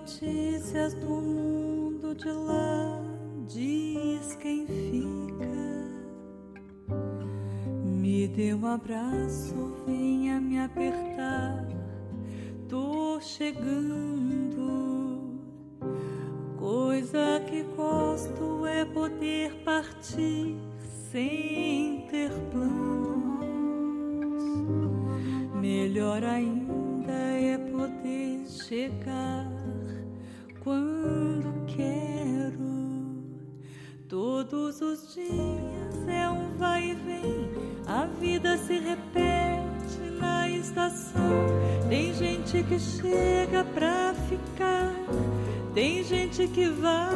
Notícias do mundo de lá, diz quem fica. Me dê um abraço, venha me apertar. Tô chegando. Coisa que gosto é poder partir sem ter planos. Melhor ainda é poder chegar os dias é um vai e vem, a vida se repete na estação. Tem gente que chega pra ficar, tem gente que vai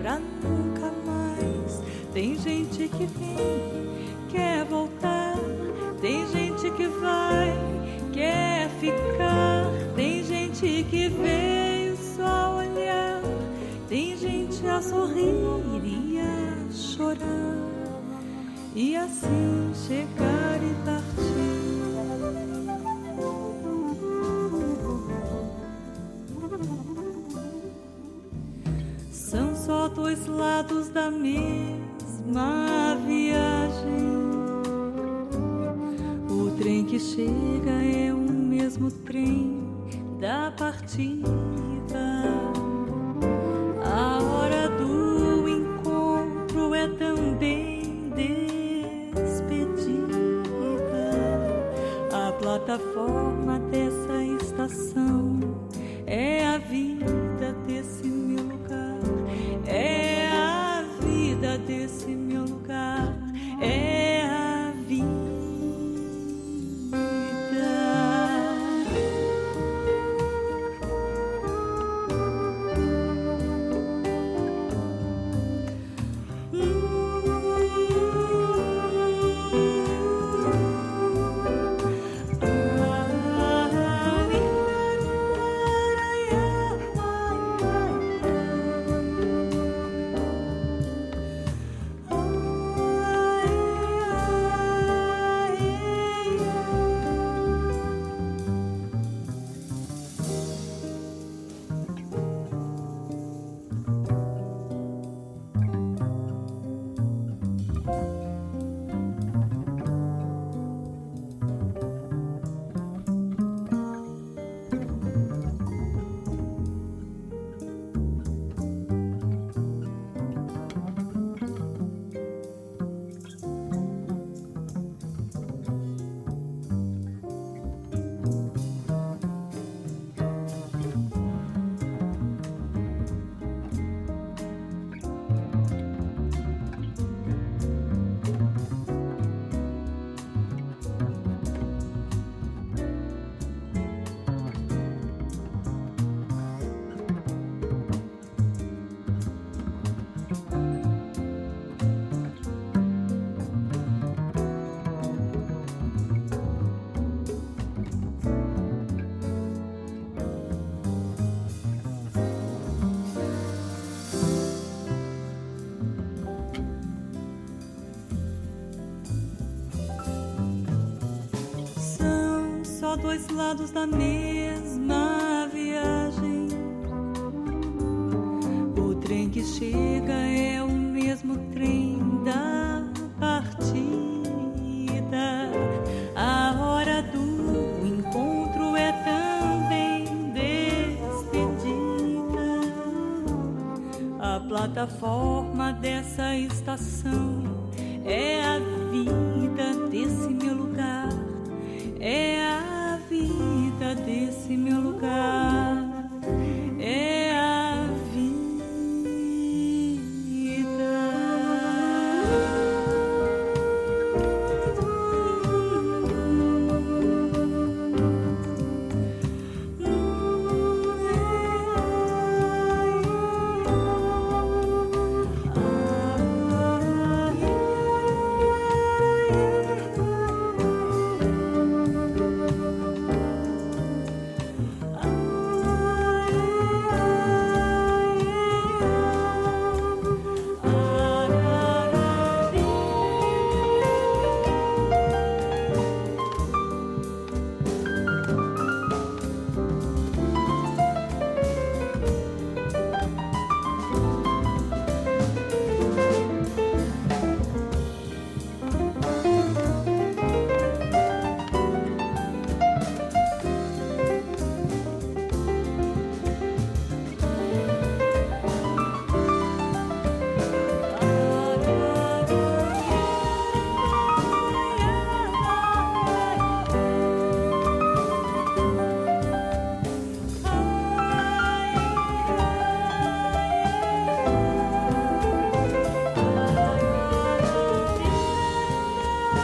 pra nunca mais. Tem gente que vem, gente a sorrir e a chorar, e assim chegar e partir. São só dois lados da mesma viagem. O trem que chega é o mesmo trem da partida. Plataforma dessa São só dois lados da mesma viagem. O trem que chega é o mesmo trem da partida. A hora do encontro é também despedida. A plataforma dessa estação lugar.